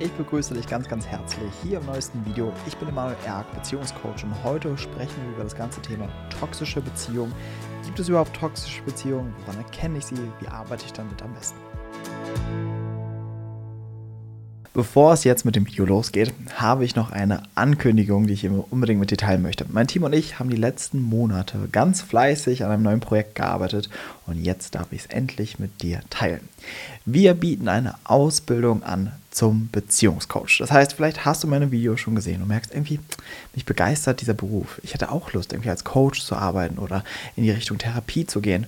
Ich begrüße dich ganz, ganz herzlich hier im neuesten Video. Ich bin Emanuel Erk, Beziehungscoach und heute sprechen wir über das ganze Thema toxische Beziehungen. Gibt es überhaupt toxische Beziehungen? Woran erkenne ich sie? Wie arbeite ich damit am besten? Bevor es jetzt mit dem Video losgeht, habe ich noch eine Ankündigung, die ich unbedingt mit dir teilen möchte. Mein Team und ich haben die letzten Monate ganz fleißig an einem neuen Projekt gearbeitet und jetzt darf ich es endlich mit dir teilen. Wir bieten eine Ausbildung an zum Beziehungscoach. Das heißt, vielleicht hast du meine Videos schon gesehen und merkst irgendwie, mich begeistert dieser Beruf. Ich hätte auch Lust, irgendwie als Coach zu arbeiten oder in die Richtung Therapie zu gehen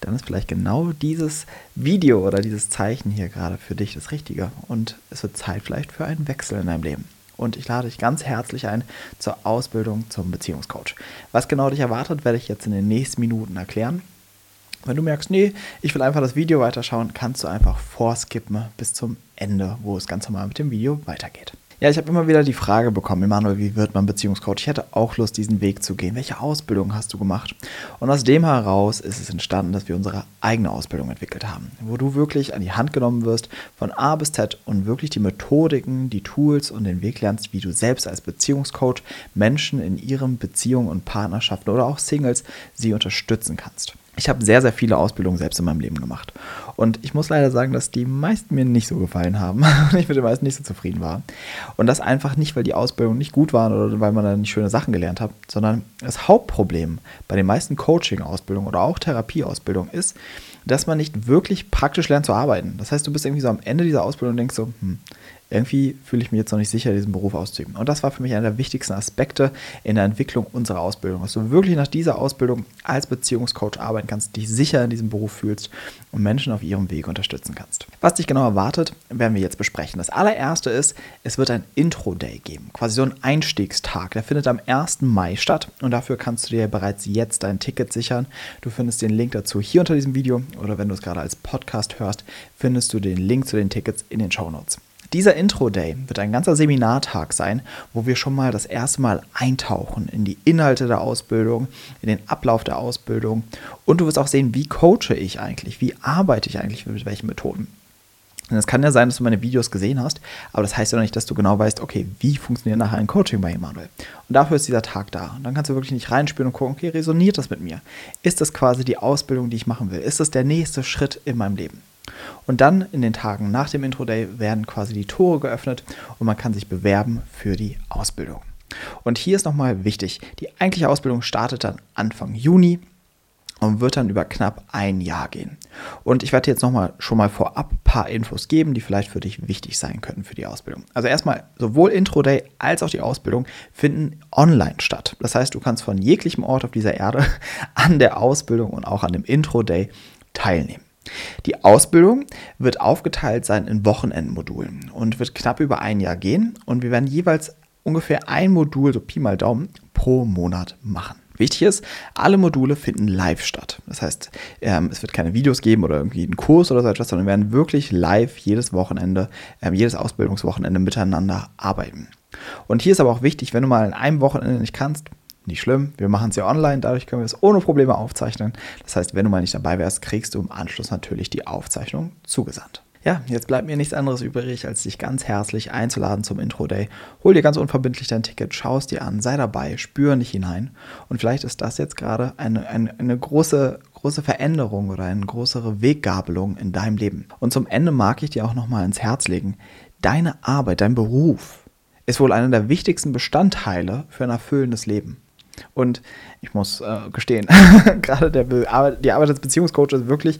dann ist vielleicht genau dieses Video oder dieses Zeichen hier gerade für dich das Richtige. Und es wird Zeit vielleicht für einen Wechsel in deinem Leben. Und ich lade dich ganz herzlich ein zur Ausbildung zum Beziehungscoach. Was genau dich erwartet, werde ich jetzt in den nächsten Minuten erklären. Wenn du merkst, nee, ich will einfach das Video weiterschauen, kannst du einfach vorskippen bis zum Ende, wo es ganz normal mit dem Video weitergeht. Ja, ich habe immer wieder die Frage bekommen, Emanuel, wie wird man Beziehungscoach? Ich hätte auch Lust, diesen Weg zu gehen. Welche Ausbildung hast du gemacht? Und aus dem heraus ist es entstanden, dass wir unsere eigene Ausbildung entwickelt haben, wo du wirklich an die Hand genommen wirst von A bis Z und wirklich die Methodiken, die Tools und den Weg lernst, wie du selbst als Beziehungscoach Menschen in ihren Beziehungen und Partnerschaften oder auch Singles sie unterstützen kannst. Ich habe sehr, sehr viele Ausbildungen selbst in meinem Leben gemacht. Und ich muss leider sagen, dass die meisten mir nicht so gefallen haben und ich mit den meisten nicht so zufrieden war. Und das einfach nicht, weil die Ausbildungen nicht gut waren oder weil man da nicht schöne Sachen gelernt hat, sondern das Hauptproblem bei den meisten Coaching-Ausbildungen oder auch Therapie-Ausbildungen ist, dass man nicht wirklich praktisch lernt zu arbeiten. Das heißt, du bist irgendwie so am Ende dieser Ausbildung und denkst so, hm, irgendwie fühle ich mich jetzt noch nicht sicher, diesen Beruf auszuüben. Und das war für mich einer der wichtigsten Aspekte in der Entwicklung unserer Ausbildung, dass du wirklich nach dieser Ausbildung als Beziehungscoach arbeiten kannst, dich sicher in diesem Beruf fühlst und Menschen auf ihrem Weg unterstützen kannst. Was dich genau erwartet, werden wir jetzt besprechen. Das allererste ist, es wird ein Intro-Day geben, quasi so ein Einstiegstag. Der findet am 1. Mai statt und dafür kannst du dir bereits jetzt dein Ticket sichern. Du findest den Link dazu hier unter diesem Video oder wenn du es gerade als Podcast hörst, findest du den Link zu den Tickets in den Show Notes. Dieser Intro-Day wird ein ganzer Seminartag sein, wo wir schon mal das erste Mal eintauchen in die Inhalte der Ausbildung, in den Ablauf der Ausbildung und du wirst auch sehen, wie coache ich eigentlich, wie arbeite ich eigentlich mit welchen Methoden. Denn es kann ja sein, dass du meine Videos gesehen hast, aber das heißt ja noch nicht, dass du genau weißt, okay, wie funktioniert nachher ein Coaching bei Emanuel. Und dafür ist dieser Tag da. Und dann kannst du wirklich nicht reinspüren und gucken, okay, resoniert das mit mir? Ist das quasi die Ausbildung, die ich machen will? Ist das der nächste Schritt in meinem Leben? Und dann in den Tagen nach dem Intro-Day werden quasi die Tore geöffnet und man kann sich bewerben für die Ausbildung. Und hier ist nochmal wichtig, die eigentliche Ausbildung startet dann Anfang Juni und wird dann über knapp ein Jahr gehen. Und ich werde jetzt nochmal schon mal vorab ein paar Infos geben, die vielleicht für dich wichtig sein könnten für die Ausbildung. Also erstmal, sowohl Intro Day als auch die Ausbildung finden online statt. Das heißt, du kannst von jeglichem Ort auf dieser Erde an der Ausbildung und auch an dem Intro Day teilnehmen. Die Ausbildung wird aufgeteilt sein in Wochenendmodulen und wird knapp über ein Jahr gehen und wir werden jeweils ungefähr ein Modul, so Pi mal Daumen, pro Monat machen. Wichtig ist, alle Module finden live statt. Das heißt, ähm, es wird keine Videos geben oder irgendwie einen Kurs oder so etwas, sondern wir werden wirklich live jedes Wochenende, ähm, jedes Ausbildungswochenende miteinander arbeiten. Und hier ist aber auch wichtig, wenn du mal in einem Wochenende nicht kannst, nicht schlimm, wir machen es ja online, dadurch können wir es ohne Probleme aufzeichnen. Das heißt, wenn du mal nicht dabei wärst, kriegst du im Anschluss natürlich die Aufzeichnung zugesandt. Ja, jetzt bleibt mir nichts anderes übrig, als dich ganz herzlich einzuladen zum Intro Day. Hol dir ganz unverbindlich dein Ticket, schau es dir an, sei dabei, spür nicht hinein. Und vielleicht ist das jetzt gerade eine, eine, eine große, große Veränderung oder eine größere Weggabelung in deinem Leben. Und zum Ende mag ich dir auch nochmal ins Herz legen, deine Arbeit, dein Beruf ist wohl einer der wichtigsten Bestandteile für ein erfüllendes Leben. Und ich muss äh, gestehen, gerade der Be die Arbeit als Beziehungscoach ist wirklich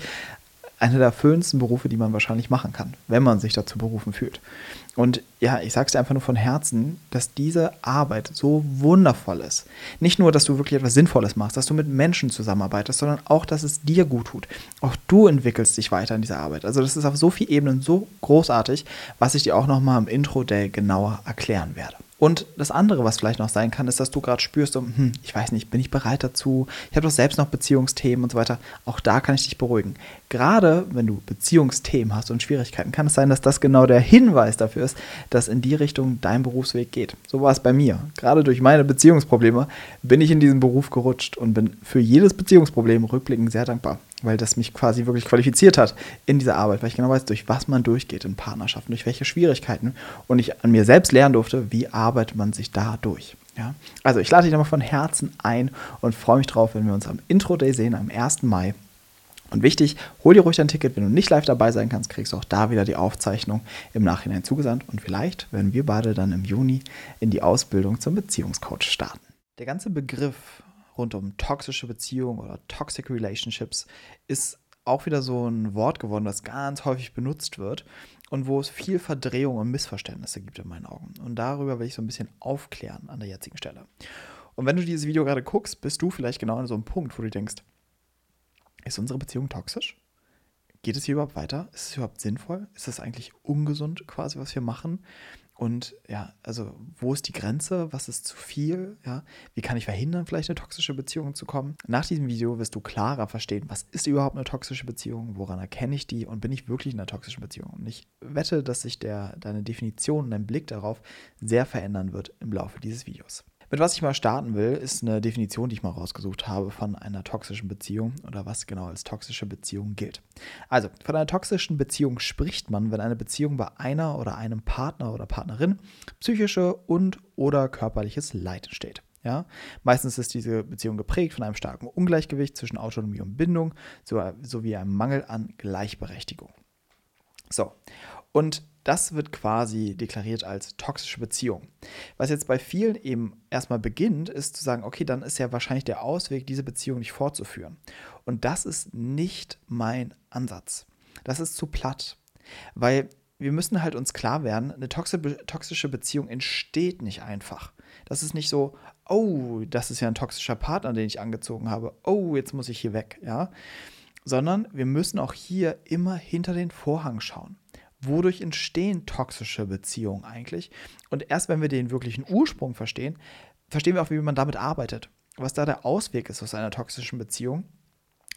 einer der erfüllendsten Berufe, die man wahrscheinlich machen kann, wenn man sich dazu berufen fühlt. Und ja, ich sage es dir einfach nur von Herzen, dass diese Arbeit so wundervoll ist. Nicht nur, dass du wirklich etwas Sinnvolles machst, dass du mit Menschen zusammenarbeitest, sondern auch, dass es dir gut tut. Auch du entwickelst dich weiter in dieser Arbeit. Also das ist auf so vielen Ebenen so großartig, was ich dir auch nochmal im Intro-Day genauer erklären werde. Und das andere, was vielleicht noch sein kann, ist, dass du gerade spürst, so, hm, ich weiß nicht, bin ich bereit dazu? Ich habe doch selbst noch Beziehungsthemen und so weiter. Auch da kann ich dich beruhigen. Gerade wenn du Beziehungsthemen hast und Schwierigkeiten, kann es sein, dass das genau der Hinweis dafür ist, dass in die Richtung dein Berufsweg geht. So war es bei mir. Gerade durch meine Beziehungsprobleme bin ich in diesen Beruf gerutscht und bin für jedes Beziehungsproblem rückblickend sehr dankbar. Weil das mich quasi wirklich qualifiziert hat in dieser Arbeit, weil ich genau weiß, durch was man durchgeht in Partnerschaften, durch welche Schwierigkeiten und ich an mir selbst lernen durfte, wie arbeitet man sich da durch. Ja? Also ich lade dich nochmal von Herzen ein und freue mich drauf, wenn wir uns am Intro-Day sehen, am 1. Mai. Und wichtig, hol dir ruhig dein Ticket, wenn du nicht live dabei sein kannst, kriegst du auch da wieder die Aufzeichnung im Nachhinein zugesandt und vielleicht werden wir beide dann im Juni in die Ausbildung zum Beziehungscoach starten. Der ganze Begriff rund um toxische Beziehungen oder Toxic Relationships ist auch wieder so ein Wort geworden, das ganz häufig benutzt wird und wo es viel Verdrehung und Missverständnisse gibt in meinen Augen. Und darüber will ich so ein bisschen aufklären an der jetzigen Stelle. Und wenn du dieses Video gerade guckst, bist du vielleicht genau an so einem Punkt, wo du denkst, ist unsere Beziehung toxisch? Geht es hier überhaupt weiter? Ist es überhaupt sinnvoll? Ist es eigentlich ungesund quasi, was wir machen? Und ja, also wo ist die Grenze? Was ist zu viel? Ja, wie kann ich verhindern, vielleicht eine toxische Beziehung zu kommen? Nach diesem Video wirst du klarer verstehen, was ist überhaupt eine toxische Beziehung? Woran erkenne ich die? Und bin ich wirklich in einer toxischen Beziehung? Und ich wette, dass sich der, deine Definition, dein Blick darauf sehr verändern wird im Laufe dieses Videos. Mit was ich mal starten will, ist eine Definition, die ich mal rausgesucht habe von einer toxischen Beziehung oder was genau als toxische Beziehung gilt. Also, von einer toxischen Beziehung spricht man, wenn eine Beziehung bei einer oder einem Partner oder Partnerin psychische und oder körperliches Leid entsteht. Ja? Meistens ist diese Beziehung geprägt von einem starken Ungleichgewicht zwischen Autonomie und Bindung sowie einem Mangel an Gleichberechtigung. So, und das wird quasi deklariert als toxische Beziehung. Was jetzt bei vielen eben erstmal beginnt, ist zu sagen, okay, dann ist ja wahrscheinlich der Ausweg, diese Beziehung nicht fortzuführen. Und das ist nicht mein Ansatz. Das ist zu platt. Weil wir müssen halt uns klar werden, eine toxische Beziehung entsteht nicht einfach. Das ist nicht so, oh, das ist ja ein toxischer Partner, den ich angezogen habe. Oh, jetzt muss ich hier weg, ja. Sondern wir müssen auch hier immer hinter den Vorhang schauen wodurch entstehen toxische Beziehungen eigentlich? Und erst wenn wir den wirklichen Ursprung verstehen, verstehen wir auch, wie man damit arbeitet. Was da der Ausweg ist aus einer toxischen Beziehung.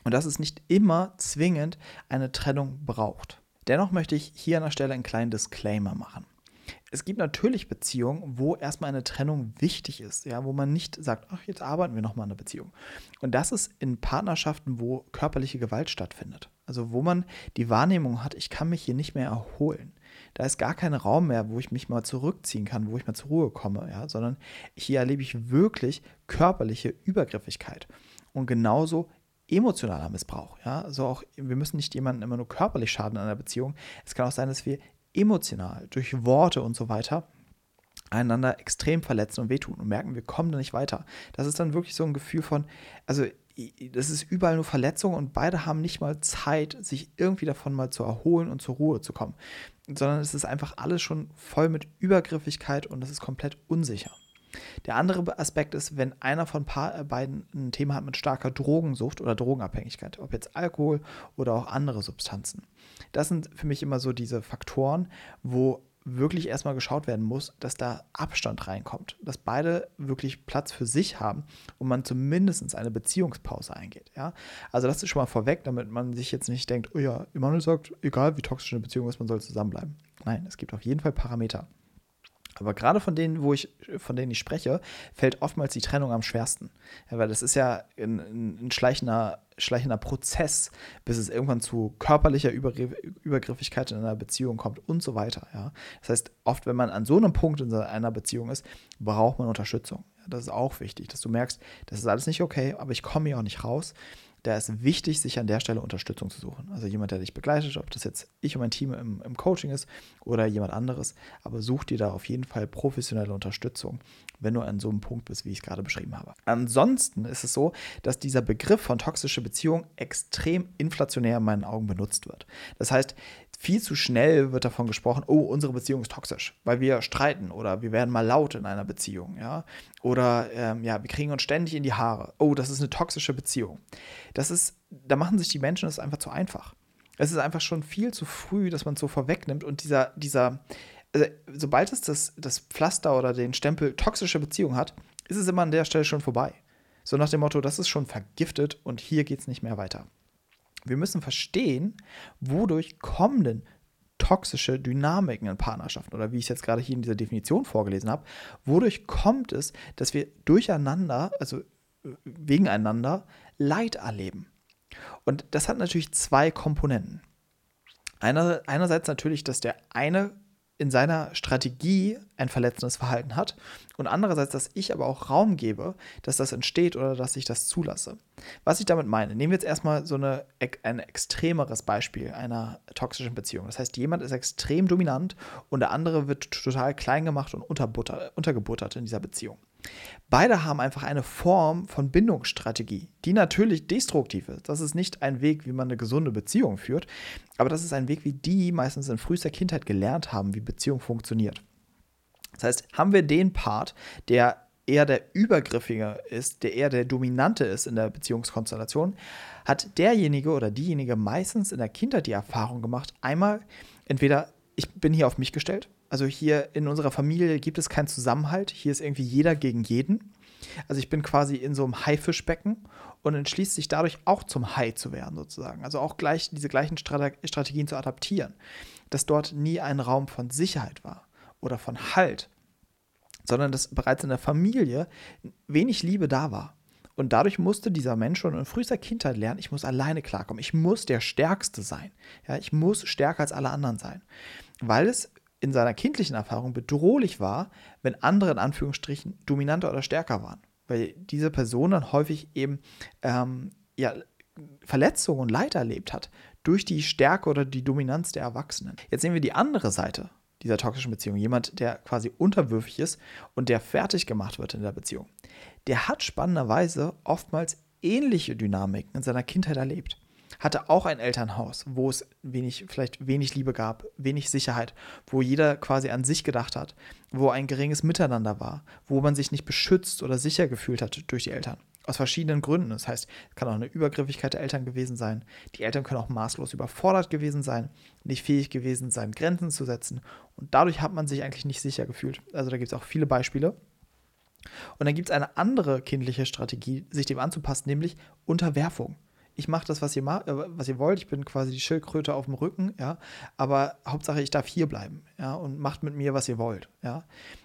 Und dass es nicht immer zwingend eine Trennung braucht. Dennoch möchte ich hier an der Stelle einen kleinen Disclaimer machen es gibt natürlich Beziehungen, wo erstmal eine Trennung wichtig ist, ja, wo man nicht sagt, ach, jetzt arbeiten wir nochmal an der Beziehung. Und das ist in Partnerschaften, wo körperliche Gewalt stattfindet. Also wo man die Wahrnehmung hat, ich kann mich hier nicht mehr erholen. Da ist gar kein Raum mehr, wo ich mich mal zurückziehen kann, wo ich mal zur Ruhe komme, ja, sondern hier erlebe ich wirklich körperliche Übergriffigkeit. Und genauso emotionaler Missbrauch. Ja? Also auch, wir müssen nicht jemanden immer nur körperlich schaden in einer Beziehung. Es kann auch sein, dass wir emotional, durch Worte und so weiter, einander extrem verletzen und wehtun und merken, wir kommen da nicht weiter. Das ist dann wirklich so ein Gefühl von, also das ist überall nur Verletzung und beide haben nicht mal Zeit, sich irgendwie davon mal zu erholen und zur Ruhe zu kommen, sondern es ist einfach alles schon voll mit Übergriffigkeit und es ist komplett unsicher. Der andere Aspekt ist, wenn einer von äh, beiden ein Thema hat mit starker Drogensucht oder Drogenabhängigkeit, ob jetzt Alkohol oder auch andere Substanzen. Das sind für mich immer so diese Faktoren, wo wirklich erstmal geschaut werden muss, dass da Abstand reinkommt, dass beide wirklich Platz für sich haben und man zumindest eine Beziehungspause eingeht. Ja? Also das ist schon mal vorweg, damit man sich jetzt nicht denkt, oh ja, Emanuel sagt, egal wie toxisch eine Beziehung ist, man soll zusammenbleiben. Nein, es gibt auf jeden Fall Parameter. Aber gerade von denen, wo ich, von denen ich spreche, fällt oftmals die Trennung am schwersten. Ja, weil das ist ja ein, ein schleichender, schleichender Prozess, bis es irgendwann zu körperlicher Übergriffigkeit in einer Beziehung kommt und so weiter. Ja. Das heißt, oft, wenn man an so einem Punkt in einer Beziehung ist, braucht man Unterstützung. Ja, das ist auch wichtig, dass du merkst, das ist alles nicht okay, aber ich komme hier auch nicht raus da ist wichtig, sich an der Stelle Unterstützung zu suchen. Also jemand, der dich begleitet, ob das jetzt ich und mein Team im, im Coaching ist oder jemand anderes, aber such dir da auf jeden Fall professionelle Unterstützung, wenn du an so einem Punkt bist, wie ich es gerade beschrieben habe. Ansonsten ist es so, dass dieser Begriff von toxische Beziehung extrem inflationär in meinen Augen benutzt wird. Das heißt, viel zu schnell wird davon gesprochen, oh, unsere Beziehung ist toxisch, weil wir streiten oder wir werden mal laut in einer Beziehung, ja. Oder ähm, ja, wir kriegen uns ständig in die Haare. Oh, das ist eine toxische Beziehung. Das ist, da machen sich die Menschen das einfach zu einfach. Es ist einfach schon viel zu früh, dass man es so vorwegnimmt und dieser, dieser, also, sobald es das, das Pflaster oder den Stempel toxische Beziehung hat, ist es immer an der Stelle schon vorbei. So nach dem Motto, das ist schon vergiftet und hier geht es nicht mehr weiter. Wir müssen verstehen, wodurch kommen denn toxische Dynamiken in Partnerschaften oder wie ich es jetzt gerade hier in dieser Definition vorgelesen habe, wodurch kommt es, dass wir durcheinander, also äh, wegen einander, Leid erleben. Und das hat natürlich zwei Komponenten. Einer, einerseits natürlich, dass der eine in seiner Strategie ein verletzendes Verhalten hat und andererseits, dass ich aber auch Raum gebe, dass das entsteht oder dass ich das zulasse. Was ich damit meine, nehmen wir jetzt erstmal so eine, ein extremeres Beispiel einer toxischen Beziehung. Das heißt, jemand ist extrem dominant und der andere wird total klein gemacht und untergebuttert in dieser Beziehung. Beide haben einfach eine Form von Bindungsstrategie, die natürlich destruktiv ist. Das ist nicht ein Weg, wie man eine gesunde Beziehung führt, aber das ist ein Weg, wie die meistens in frühester Kindheit gelernt haben, wie Beziehung funktioniert. Das heißt, haben wir den Part, der eher der Übergriffige ist, der eher der Dominante ist in der Beziehungskonstellation, hat derjenige oder diejenige meistens in der Kindheit die Erfahrung gemacht, einmal entweder ich bin hier auf mich gestellt, also hier in unserer Familie gibt es keinen Zusammenhalt. Hier ist irgendwie jeder gegen jeden. Also ich bin quasi in so einem Haifischbecken und entschließt sich dadurch auch zum Hai zu werden, sozusagen. Also auch gleich diese gleichen Strategien zu adaptieren. Dass dort nie ein Raum von Sicherheit war oder von Halt, sondern dass bereits in der Familie wenig Liebe da war. Und dadurch musste dieser Mensch schon in frühester Kindheit lernen, ich muss alleine klarkommen. Ich muss der Stärkste sein. Ja, ich muss stärker als alle anderen sein. Weil es in seiner kindlichen Erfahrung bedrohlich war, wenn andere in Anführungsstrichen dominanter oder stärker waren. Weil diese Person dann häufig eben ähm, ja, Verletzungen und Leid erlebt hat durch die Stärke oder die Dominanz der Erwachsenen. Jetzt sehen wir die andere Seite dieser toxischen Beziehung. Jemand, der quasi unterwürfig ist und der fertig gemacht wird in der Beziehung. Der hat spannenderweise oftmals ähnliche Dynamiken in seiner Kindheit erlebt hatte auch ein Elternhaus, wo es wenig, vielleicht wenig Liebe gab, wenig Sicherheit, wo jeder quasi an sich gedacht hat, wo ein geringes Miteinander war, wo man sich nicht beschützt oder sicher gefühlt hat durch die Eltern. Aus verschiedenen Gründen. Das heißt, es kann auch eine Übergriffigkeit der Eltern gewesen sein. Die Eltern können auch maßlos überfordert gewesen sein, nicht fähig gewesen sein, Grenzen zu setzen. Und dadurch hat man sich eigentlich nicht sicher gefühlt. Also da gibt es auch viele Beispiele. Und dann gibt es eine andere kindliche Strategie, sich dem anzupassen, nämlich Unterwerfung ich mache das, was ihr, äh, was ihr wollt. Ich bin quasi die Schildkröte auf dem Rücken, ja. Aber Hauptsache, ich darf hier bleiben, ja, und macht mit mir, was ihr wollt, ja.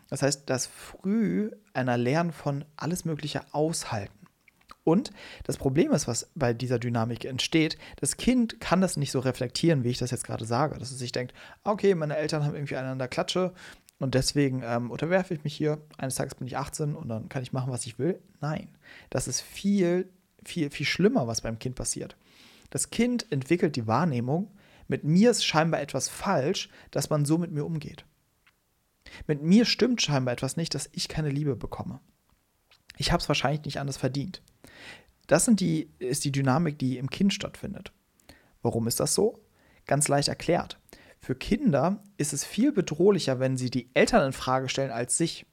Das heißt, das früh einer Lernen von alles Mögliche aushalten. Und das Problem ist, was bei dieser Dynamik entsteht, das Kind kann das nicht so reflektieren, wie ich das jetzt gerade sage. Dass es sich denkt, okay, meine Eltern haben irgendwie einander Klatsche und deswegen ähm, unterwerfe ich mich hier. Eines Tages bin ich 18 und dann kann ich machen, was ich will. Nein, das ist viel viel, viel schlimmer, was beim Kind passiert. Das Kind entwickelt die Wahrnehmung, mit mir ist scheinbar etwas falsch, dass man so mit mir umgeht. Mit mir stimmt scheinbar etwas nicht, dass ich keine Liebe bekomme. Ich habe es wahrscheinlich nicht anders verdient. Das die, ist die Dynamik, die im Kind stattfindet. Warum ist das so? Ganz leicht erklärt. Für Kinder ist es viel bedrohlicher, wenn sie die Eltern in Frage stellen als sich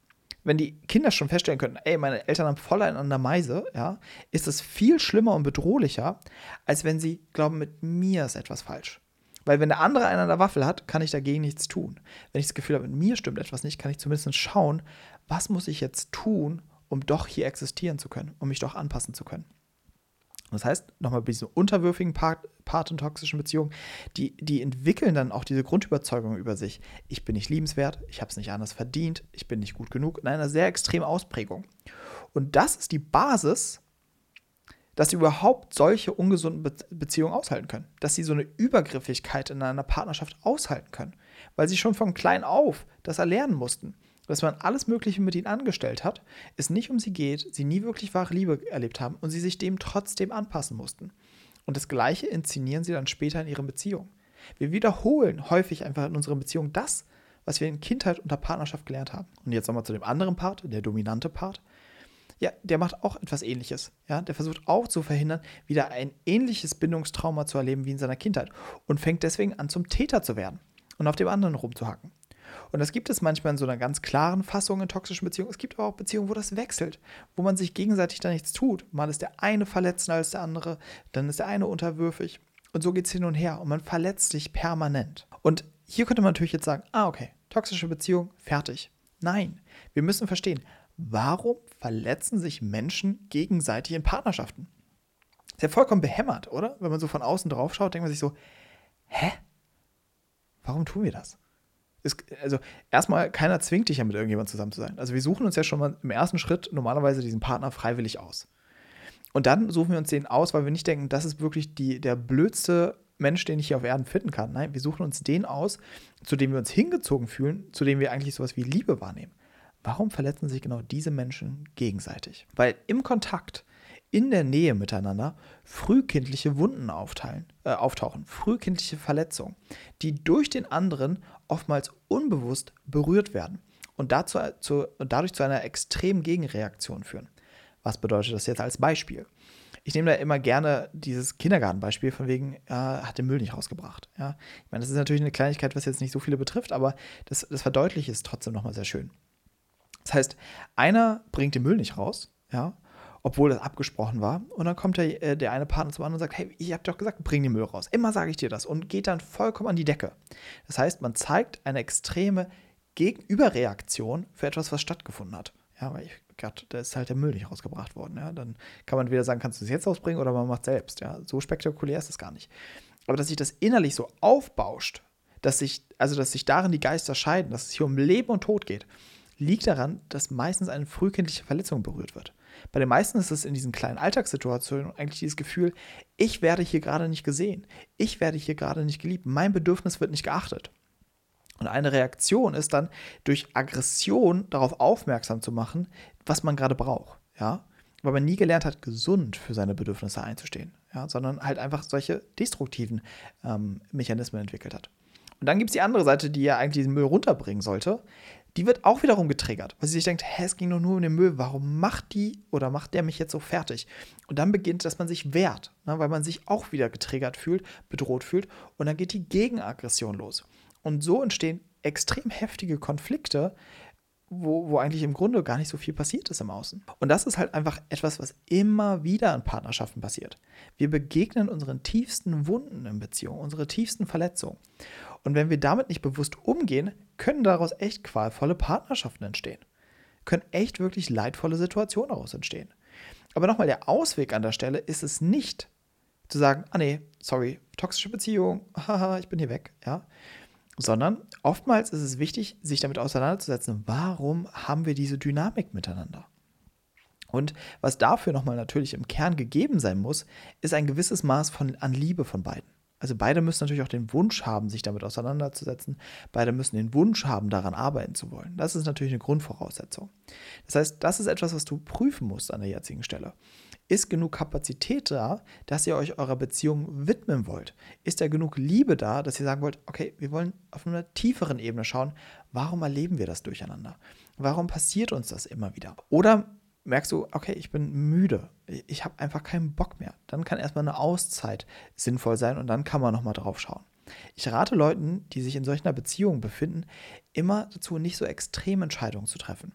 wenn die Kinder schon feststellen können, ey, meine Eltern haben voll einen an der Meise, ja, ist es viel schlimmer und bedrohlicher, als wenn sie glauben, mit mir ist etwas falsch. Weil wenn der andere einen an der Waffel hat, kann ich dagegen nichts tun. Wenn ich das Gefühl habe, mit mir stimmt etwas nicht, kann ich zumindest schauen, was muss ich jetzt tun, um doch hier existieren zu können, um mich doch anpassen zu können. Das heißt, nochmal bei diesem unterwürfigen Part, Part in toxischen Beziehungen, die, die entwickeln dann auch diese Grundüberzeugung über sich. Ich bin nicht liebenswert, ich habe es nicht anders verdient, ich bin nicht gut genug, in einer sehr extremen Ausprägung. Und das ist die Basis, dass sie überhaupt solche ungesunden Be Beziehungen aushalten können. Dass sie so eine Übergriffigkeit in einer Partnerschaft aushalten können. Weil sie schon von klein auf das erlernen mussten dass man alles Mögliche mit ihnen angestellt hat, es nicht um sie geht, sie nie wirklich wahre Liebe erlebt haben und sie sich dem trotzdem anpassen mussten. Und das Gleiche inszenieren sie dann später in ihren Beziehungen. Wir wiederholen häufig einfach in unseren Beziehungen das, was wir in Kindheit unter Partnerschaft gelernt haben. Und jetzt nochmal zu dem anderen Part, der dominante Part. Ja, der macht auch etwas ähnliches. Ja, der versucht auch zu verhindern, wieder ein ähnliches Bindungstrauma zu erleben wie in seiner Kindheit und fängt deswegen an, zum Täter zu werden und auf dem anderen rumzuhacken. Und das gibt es manchmal in so einer ganz klaren Fassung in toxischen Beziehungen. Es gibt aber auch Beziehungen, wo das wechselt, wo man sich gegenseitig da nichts tut. Mal ist der eine verletzender als der andere, dann ist der eine unterwürfig. Und so geht es hin und her und man verletzt sich permanent. Und hier könnte man natürlich jetzt sagen, ah, okay, toxische Beziehung, fertig. Nein, wir müssen verstehen, warum verletzen sich Menschen gegenseitig in Partnerschaften? ist ja vollkommen behämmert, oder? Wenn man so von außen drauf schaut, denkt man sich so, hä? Warum tun wir das? Ist, also erstmal, keiner zwingt dich ja mit irgendjemandem zusammen zu sein. Also wir suchen uns ja schon mal im ersten Schritt normalerweise diesen Partner freiwillig aus. Und dann suchen wir uns den aus, weil wir nicht denken, das ist wirklich die, der blödste Mensch, den ich hier auf Erden finden kann. Nein, wir suchen uns den aus, zu dem wir uns hingezogen fühlen, zu dem wir eigentlich sowas wie Liebe wahrnehmen. Warum verletzen sich genau diese Menschen gegenseitig? Weil im Kontakt, in der Nähe miteinander frühkindliche Wunden aufteilen, äh, auftauchen, frühkindliche Verletzungen, die durch den anderen oftmals unbewusst berührt werden und, dazu, zu, und dadurch zu einer extremen Gegenreaktion führen. Was bedeutet das jetzt als Beispiel? Ich nehme da immer gerne dieses Kindergartenbeispiel von wegen, äh, hat den Müll nicht rausgebracht. Ja? Ich meine, das ist natürlich eine Kleinigkeit, was jetzt nicht so viele betrifft, aber das, das verdeutlicht es trotzdem nochmal sehr schön. Das heißt, einer bringt den Müll nicht raus, ja, obwohl das abgesprochen war. Und dann kommt der, äh, der eine Partner zum anderen und sagt, hey, ich habe doch gesagt, bring den Müll raus. Immer sage ich dir das und geht dann vollkommen an die Decke. Das heißt, man zeigt eine extreme Gegenüberreaktion für etwas, was stattgefunden hat. Ja, weil ich Gott, da ist halt der Müll nicht rausgebracht worden. Ja, dann kann man wieder sagen, kannst du es jetzt rausbringen oder man macht selbst. Ja, so spektakulär ist es gar nicht. Aber dass sich das innerlich so aufbauscht, dass sich, also dass sich darin die Geister scheiden, dass es hier um Leben und Tod geht, liegt daran, dass meistens eine frühkindliche Verletzung berührt wird. Bei den meisten ist es in diesen kleinen Alltagssituationen eigentlich dieses Gefühl, ich werde hier gerade nicht gesehen, ich werde hier gerade nicht geliebt, mein Bedürfnis wird nicht geachtet. Und eine Reaktion ist dann, durch Aggression darauf aufmerksam zu machen, was man gerade braucht. Ja? Weil man nie gelernt hat, gesund für seine Bedürfnisse einzustehen, ja? sondern halt einfach solche destruktiven ähm, Mechanismen entwickelt hat. Und dann gibt es die andere Seite, die ja eigentlich diesen Müll runterbringen sollte. Die wird auch wiederum getriggert, weil sie sich denkt, hä, es ging doch nur um den Müll, warum macht die oder macht der mich jetzt so fertig? Und dann beginnt, dass man sich wehrt, ne, weil man sich auch wieder getriggert fühlt, bedroht fühlt und dann geht die Gegenaggression los. Und so entstehen extrem heftige Konflikte, wo, wo eigentlich im Grunde gar nicht so viel passiert ist im Außen. Und das ist halt einfach etwas, was immer wieder in Partnerschaften passiert. Wir begegnen unseren tiefsten Wunden in Beziehungen, unsere tiefsten Verletzungen. Und wenn wir damit nicht bewusst umgehen, können daraus echt qualvolle Partnerschaften entstehen. Können echt wirklich leidvolle Situationen daraus entstehen. Aber nochmal, der Ausweg an der Stelle ist es nicht, zu sagen, ah nee, sorry, toxische Beziehung, haha, ich bin hier weg, ja sondern oftmals ist es wichtig, sich damit auseinanderzusetzen, warum haben wir diese Dynamik miteinander? Und was dafür nochmal natürlich im Kern gegeben sein muss, ist ein gewisses Maß von, an Liebe von beiden. Also beide müssen natürlich auch den Wunsch haben, sich damit auseinanderzusetzen. Beide müssen den Wunsch haben, daran arbeiten zu wollen. Das ist natürlich eine Grundvoraussetzung. Das heißt, das ist etwas, was du prüfen musst an der jetzigen Stelle. Ist genug Kapazität da, dass ihr euch eurer Beziehung widmen wollt? Ist da genug Liebe da, dass ihr sagen wollt, okay, wir wollen auf einer tieferen Ebene schauen, warum erleben wir das durcheinander? Warum passiert uns das immer wieder? Oder merkst du, okay, ich bin müde, ich habe einfach keinen Bock mehr. Dann kann erstmal eine Auszeit sinnvoll sein und dann kann man nochmal drauf schauen. Ich rate Leuten, die sich in solch einer Beziehung befinden, immer dazu, nicht so extreme Entscheidungen zu treffen.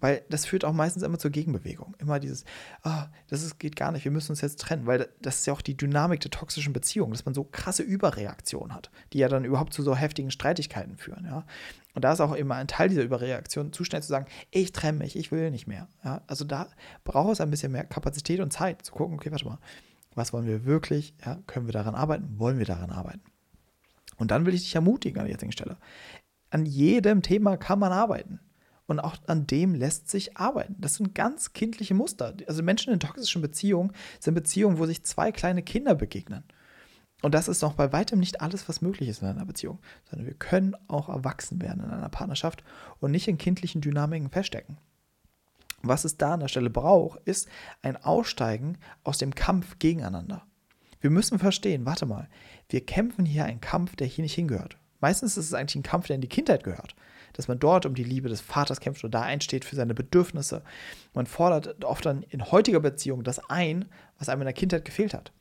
Weil das führt auch meistens immer zur Gegenbewegung. Immer dieses, ah, das ist, geht gar nicht, wir müssen uns jetzt trennen. Weil das ist ja auch die Dynamik der toxischen Beziehung, dass man so krasse Überreaktionen hat, die ja dann überhaupt zu so heftigen Streitigkeiten führen. Ja? Und da ist auch immer ein Teil dieser Überreaktion, zu schnell zu sagen, ich trenne mich, ich will nicht mehr. Ja? Also da braucht es ein bisschen mehr Kapazität und Zeit, zu gucken, okay, warte mal, was wollen wir wirklich? Ja? Können wir daran arbeiten? Wollen wir daran arbeiten? Und dann will ich dich ermutigen an der jetzigen Stelle. An jedem Thema kann man arbeiten. Und auch an dem lässt sich arbeiten. Das sind ganz kindliche Muster. Also Menschen in toxischen Beziehungen sind Beziehungen, wo sich zwei kleine Kinder begegnen. Und das ist noch bei weitem nicht alles, was möglich ist in einer Beziehung, sondern wir können auch erwachsen werden in einer Partnerschaft und nicht in kindlichen Dynamiken feststecken. Was es da an der Stelle braucht, ist ein Aussteigen aus dem Kampf gegeneinander. Wir müssen verstehen, warte mal, wir kämpfen hier einen Kampf, der hier nicht hingehört. Meistens ist es eigentlich ein Kampf, der in die Kindheit gehört dass man dort um die Liebe des Vaters kämpft oder da einsteht für seine Bedürfnisse. Man fordert oft dann in heutiger Beziehung das ein, was einem in der Kindheit gefehlt hat.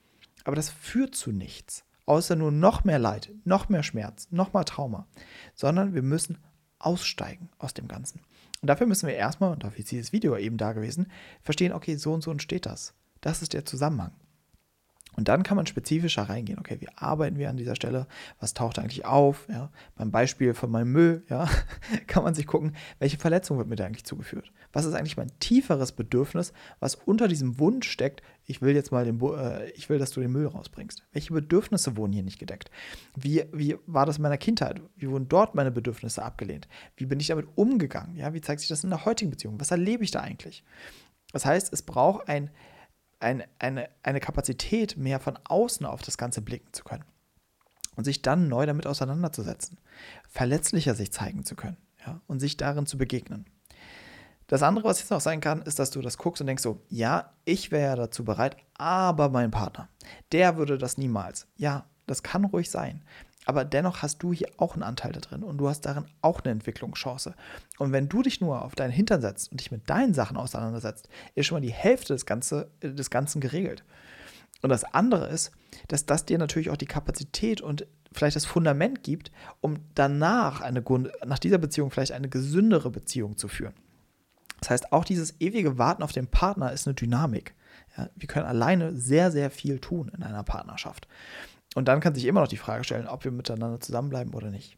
Aber das führt zu nichts, außer nur noch mehr Leid, noch mehr Schmerz, noch mal Trauma, sondern wir müssen aussteigen aus dem Ganzen. Und dafür müssen wir erstmal, und dafür ist dieses Video eben da gewesen, verstehen, okay, so und so entsteht das. Das ist der Zusammenhang. Und dann kann man spezifischer reingehen. Okay, wie arbeiten wir an dieser Stelle? Was taucht eigentlich auf? Ja, beim Beispiel von meinem Müll, ja, kann man sich gucken, welche Verletzung wird mir da eigentlich zugeführt? Was ist eigentlich mein tieferes Bedürfnis, was unter diesem Wunsch steckt? Ich will jetzt mal den, äh, ich will, dass du den Müll rausbringst. Welche Bedürfnisse wurden hier nicht gedeckt? Wie, wie war das in meiner Kindheit? Wie wurden dort meine Bedürfnisse abgelehnt? Wie bin ich damit umgegangen? Ja, wie zeigt sich das in der heutigen Beziehung? Was erlebe ich da eigentlich? Das heißt, es braucht ein eine, eine, eine Kapazität, mehr von außen auf das Ganze blicken zu können und sich dann neu damit auseinanderzusetzen, verletzlicher sich zeigen zu können ja, und sich darin zu begegnen. Das andere, was jetzt noch sein kann, ist, dass du das guckst und denkst so, ja, ich wäre ja dazu bereit, aber mein Partner, der würde das niemals. Ja, das kann ruhig sein. Aber dennoch hast du hier auch einen Anteil da drin und du hast darin auch eine Entwicklungschance. Und wenn du dich nur auf deinen Hintern setzt und dich mit deinen Sachen auseinandersetzt, ist schon mal die Hälfte des, Ganze, des Ganzen geregelt. Und das andere ist, dass das dir natürlich auch die Kapazität und vielleicht das Fundament gibt, um danach eine, nach dieser Beziehung vielleicht eine gesündere Beziehung zu führen. Das heißt, auch dieses ewige Warten auf den Partner ist eine Dynamik. Ja, wir können alleine sehr, sehr viel tun in einer Partnerschaft. Und dann kann sich immer noch die Frage stellen, ob wir miteinander zusammenbleiben oder nicht.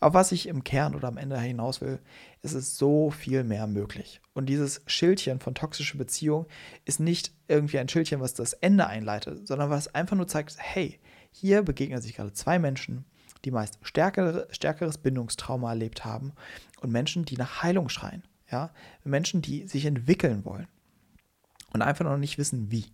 Auf was ich im Kern oder am Ende hinaus will, ist es so viel mehr möglich. Und dieses Schildchen von toxische Beziehung ist nicht irgendwie ein Schildchen, was das Ende einleitet, sondern was einfach nur zeigt, hey, hier begegnen sich gerade zwei Menschen, die meist stärkere, stärkeres Bindungstrauma erlebt haben und Menschen, die nach Heilung schreien. Ja? Menschen, die sich entwickeln wollen und einfach noch nicht wissen, wie.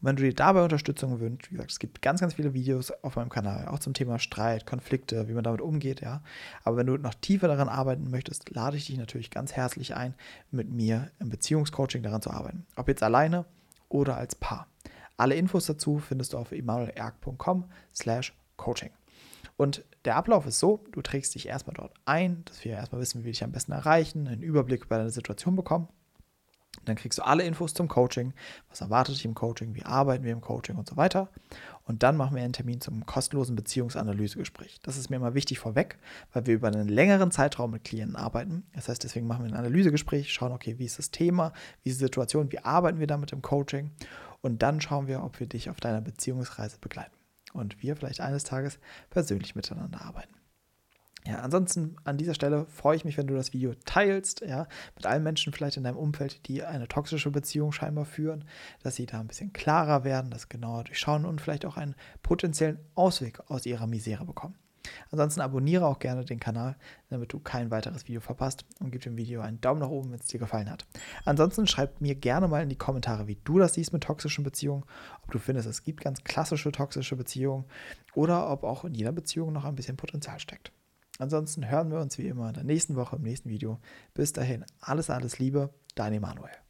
Und wenn du dir dabei Unterstützung wünschst, wie gesagt, es gibt ganz, ganz viele Videos auf meinem Kanal, auch zum Thema Streit, Konflikte, wie man damit umgeht, ja. Aber wenn du noch tiefer daran arbeiten möchtest, lade ich dich natürlich ganz herzlich ein, mit mir im Beziehungscoaching daran zu arbeiten. Ob jetzt alleine oder als Paar. Alle Infos dazu findest du auf emanuelerg.com slash coaching. Und der Ablauf ist so, du trägst dich erstmal dort ein, dass wir erstmal wissen, wie wir dich am besten erreichen, einen Überblick über deine Situation bekommen. Dann kriegst du alle Infos zum Coaching, was erwartet dich im Coaching, wie arbeiten wir im Coaching und so weiter. Und dann machen wir einen Termin zum kostenlosen Beziehungsanalysegespräch. Das ist mir immer wichtig vorweg, weil wir über einen längeren Zeitraum mit Klienten arbeiten. Das heißt, deswegen machen wir ein Analysegespräch, schauen, okay, wie ist das Thema, wie ist die Situation, wie arbeiten wir damit im Coaching. Und dann schauen wir, ob wir dich auf deiner Beziehungsreise begleiten und wir vielleicht eines Tages persönlich miteinander arbeiten. Ja, ansonsten an dieser Stelle freue ich mich, wenn du das Video teilst, ja, mit allen Menschen vielleicht in deinem Umfeld, die eine toxische Beziehung scheinbar führen, dass sie da ein bisschen klarer werden, das genauer durchschauen und vielleicht auch einen potenziellen Ausweg aus ihrer Misere bekommen. Ansonsten abonniere auch gerne den Kanal, damit du kein weiteres Video verpasst und gib dem Video einen Daumen nach oben, wenn es dir gefallen hat. Ansonsten schreib mir gerne mal in die Kommentare, wie du das siehst mit toxischen Beziehungen, ob du findest, es gibt ganz klassische toxische Beziehungen oder ob auch in jeder Beziehung noch ein bisschen Potenzial steckt. Ansonsten hören wir uns wie immer in der nächsten Woche im nächsten Video. Bis dahin, alles, alles Liebe, dein Emanuel.